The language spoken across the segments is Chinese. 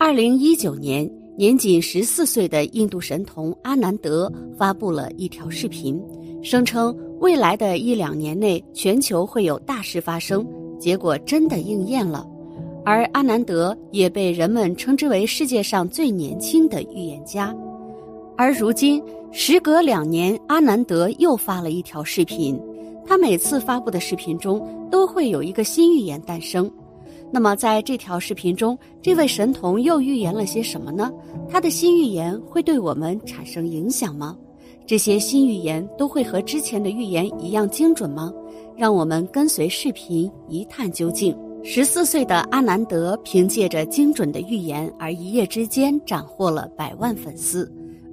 二零一九年，年仅十四岁的印度神童阿南德发布了一条视频，声称未来的一两年内全球会有大事发生，结果真的应验了。而阿南德也被人们称之为世界上最年轻的预言家。而如今，时隔两年，阿南德又发了一条视频，他每次发布的视频中都会有一个新预言诞生。那么，在这条视频中，这位神童又预言了些什么呢？他的新预言会对我们产生影响吗？这些新预言都会和之前的预言一样精准吗？让我们跟随视频一探究竟。十四岁的阿南德凭借着精准的预言而一夜之间斩获了百万粉丝。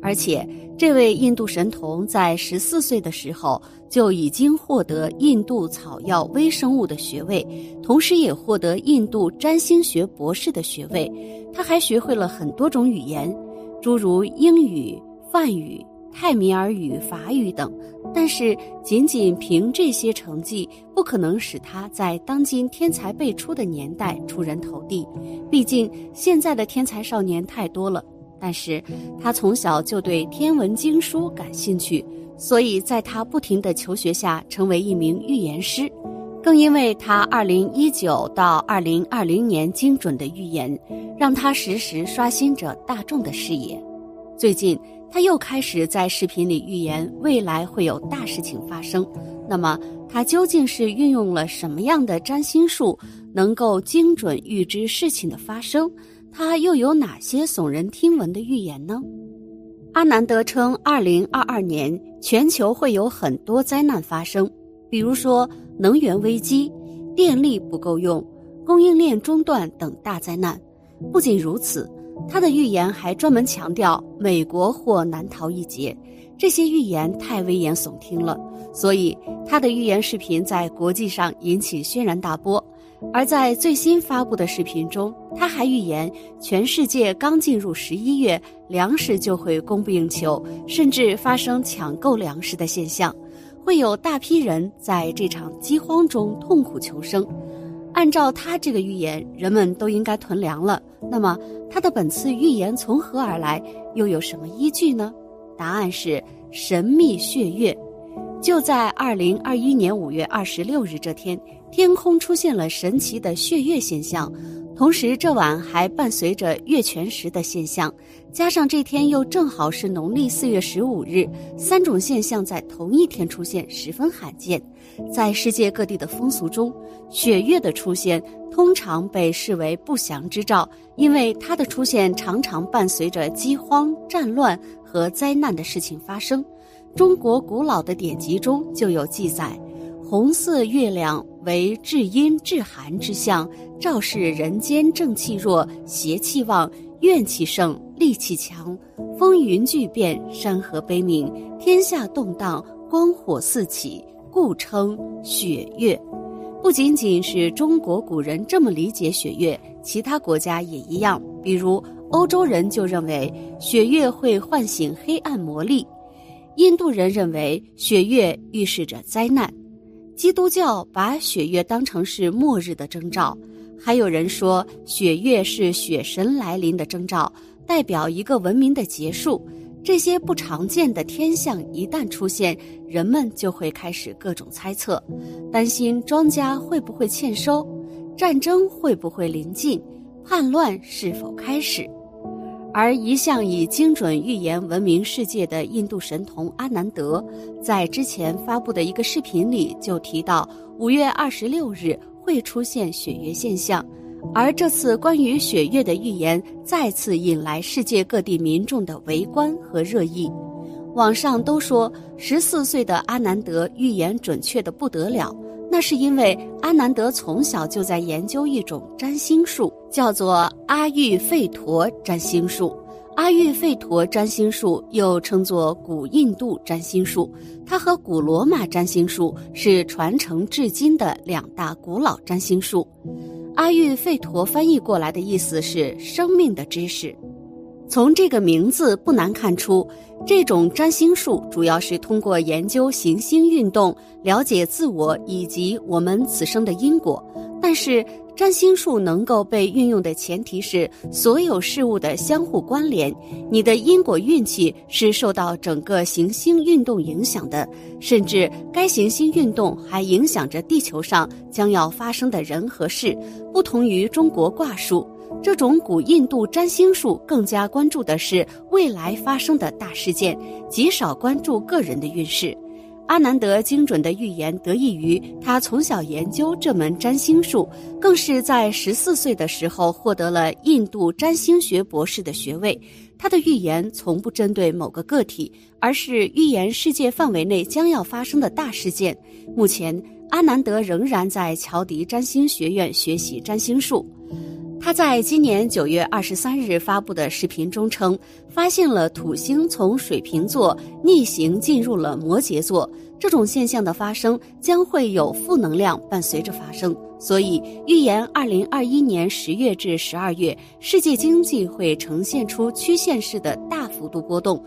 而且，这位印度神童在十四岁的时候就已经获得印度草药微生物的学位，同时也获得印度占星学博士的学位。他还学会了很多种语言，诸如英语、梵语、泰米尔语、法语等。但是，仅仅凭这些成绩，不可能使他在当今天才辈出的年代出人头地。毕竟，现在的天才少年太多了。但是他从小就对天文经书感兴趣，所以在他不停的求学下，成为一名预言师。更因为他2019到2020年精准的预言，让他时时刷新着大众的视野。最近，他又开始在视频里预言未来会有大事情发生。那么，他究竟是运用了什么样的占星术，能够精准预知事情的发生？他又有哪些耸人听闻的预言呢？阿南德称，二零二二年全球会有很多灾难发生，比如说能源危机、电力不够用、供应链中断等大灾难。不仅如此，他的预言还专门强调美国或难逃一劫。这些预言太危言耸听了，所以他的预言视频在国际上引起轩然大波。而在最新发布的视频中，他还预言全世界刚进入十一月，粮食就会供不应求，甚至发生抢购粮食的现象，会有大批人在这场饥荒中痛苦求生。按照他这个预言，人们都应该囤粮了。那么，他的本次预言从何而来，又有什么依据呢？答案是神秘血月。就在二零二一年五月二十六日这天。天空出现了神奇的血月现象，同时这晚还伴随着月全食的现象，加上这天又正好是农历四月十五日，三种现象在同一天出现十分罕见。在世界各地的风俗中，血月的出现通常被视为不祥之兆，因为它的出现常常伴随着饥荒、战乱和灾难的事情发生。中国古老的典籍中就有记载。红色月亮为至阴至寒之象，昭示人间正气弱，邪气旺，怨气盛，戾气强，风云巨变，山河悲鸣，天下动荡，光火四起，故称雪月。不仅仅是中国古人这么理解雪月，其他国家也一样。比如欧洲人就认为雪月会唤醒黑暗魔力，印度人认为雪月预示着灾难。基督教把雪月当成是末日的征兆，还有人说雪月是雪神来临的征兆，代表一个文明的结束。这些不常见的天象一旦出现，人们就会开始各种猜测，担心庄稼会不会欠收，战争会不会临近，叛乱是否开始。而一向以精准预言闻名世界的印度神童阿南德，在之前发布的一个视频里就提到，五月二十六日会出现血月现象。而这次关于血月的预言，再次引来世界各地民众的围观和热议。网上都说，十四岁的阿南德预言准确的不得了。那是因为阿南德从小就在研究一种占星术，叫做阿育吠陀占星术。阿育吠陀占星术又称作古印度占星术，它和古罗马占星术是传承至今的两大古老占星术。阿育吠陀翻译过来的意思是“生命的知识”。从这个名字不难看出，这种占星术主要是通过研究行星运动，了解自我以及我们此生的因果。但是。占星术能够被运用的前提是所有事物的相互关联。你的因果运气是受到整个行星运动影响的，甚至该行星运动还影响着地球上将要发生的人和事。不同于中国卦术，这种古印度占星术更加关注的是未来发生的大事件，极少关注个人的运势。阿南德精准的预言得益于他从小研究这门占星术，更是在十四岁的时候获得了印度占星学博士的学位。他的预言从不针对某个个体，而是预言世界范围内将要发生的大事件。目前，阿南德仍然在乔迪占星学院学习占星术。他在今年九月二十三日发布的视频中称，发现了土星从水瓶座逆行进入了摩羯座，这种现象的发生将会有负能量伴随着发生，所以预言二零二一年十月至十二月世界经济会呈现出曲线式的大幅度波动。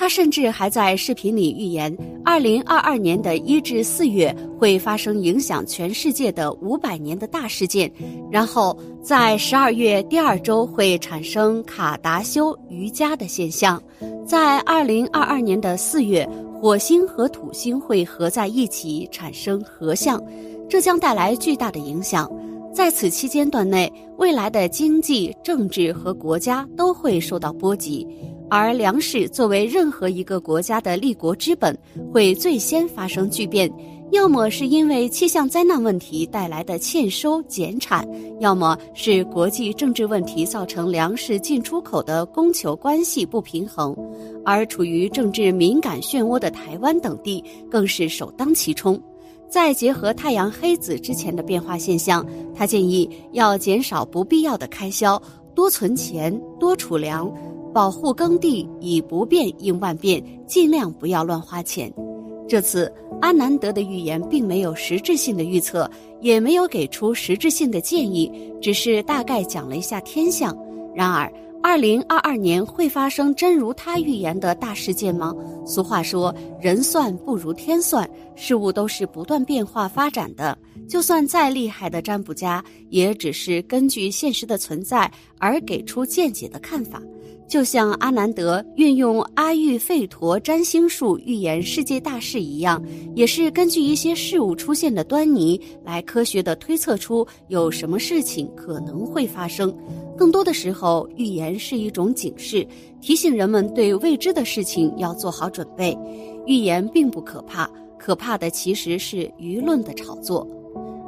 他甚至还在视频里预言，二零二二年的一至四月会发生影响全世界的五百年的大事件，然后在十二月第二周会产生卡达修瑜伽的现象，在二零二二年的四月，火星和土星会合在一起产生合相，这将带来巨大的影响。在此期间段内，未来的经济、政治和国家都会受到波及。而粮食作为任何一个国家的立国之本，会最先发生巨变，要么是因为气象灾难问题带来的欠收减产，要么是国际政治问题造成粮食进出口的供求关系不平衡。而处于政治敏感漩涡的台湾等地更是首当其冲。再结合太阳黑子之前的变化现象，他建议要减少不必要的开销，多存钱，多储粮。保护耕地以不变应万变，尽量不要乱花钱。这次阿南德的预言并没有实质性的预测，也没有给出实质性的建议，只是大概讲了一下天象。然而，二零二二年会发生真如他预言的大事件吗？俗话说，人算不如天算，事物都是不断变化发展的。就算再厉害的占卜家，也只是根据现实的存在而给出见解的看法。就像阿南德运用阿育吠陀占星术预言世界大事一样，也是根据一些事物出现的端倪来科学的推测出有什么事情可能会发生。更多的时候，预言是一种警示，提醒人们对未知的事情要做好准备。预言并不可怕，可怕的其实是舆论的炒作。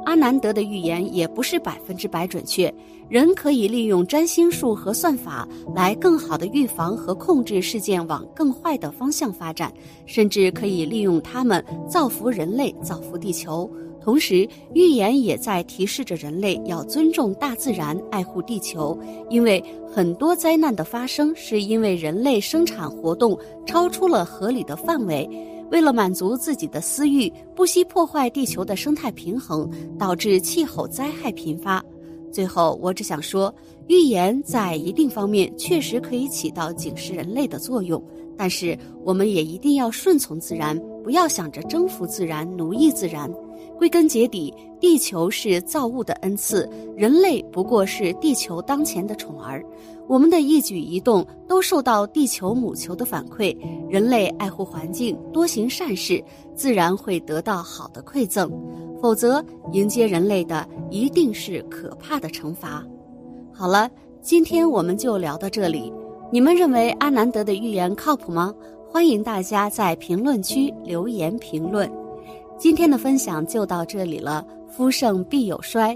阿南德的预言也不是百分之百准确，人可以利用占星术和算法来更好的预防和控制事件往更坏的方向发展，甚至可以利用它们造福人类、造福地球。同时，预言也在提示着人类要尊重大自然、爱护地球，因为很多灾难的发生是因为人类生产活动超出了合理的范围。为了满足自己的私欲，不惜破坏地球的生态平衡，导致气候灾害频发。最后，我只想说，预言在一定方面确实可以起到警示人类的作用，但是我们也一定要顺从自然，不要想着征服自然、奴役自然。归根结底，地球是造物的恩赐，人类不过是地球当前的宠儿。我们的一举一动都受到地球母球的反馈。人类爱护环境，多行善事，自然会得到好的馈赠；否则，迎接人类的一定是可怕的惩罚。好了，今天我们就聊到这里。你们认为阿南德的预言靠谱吗？欢迎大家在评论区留言评论。今天的分享就到这里了。夫盛必有衰，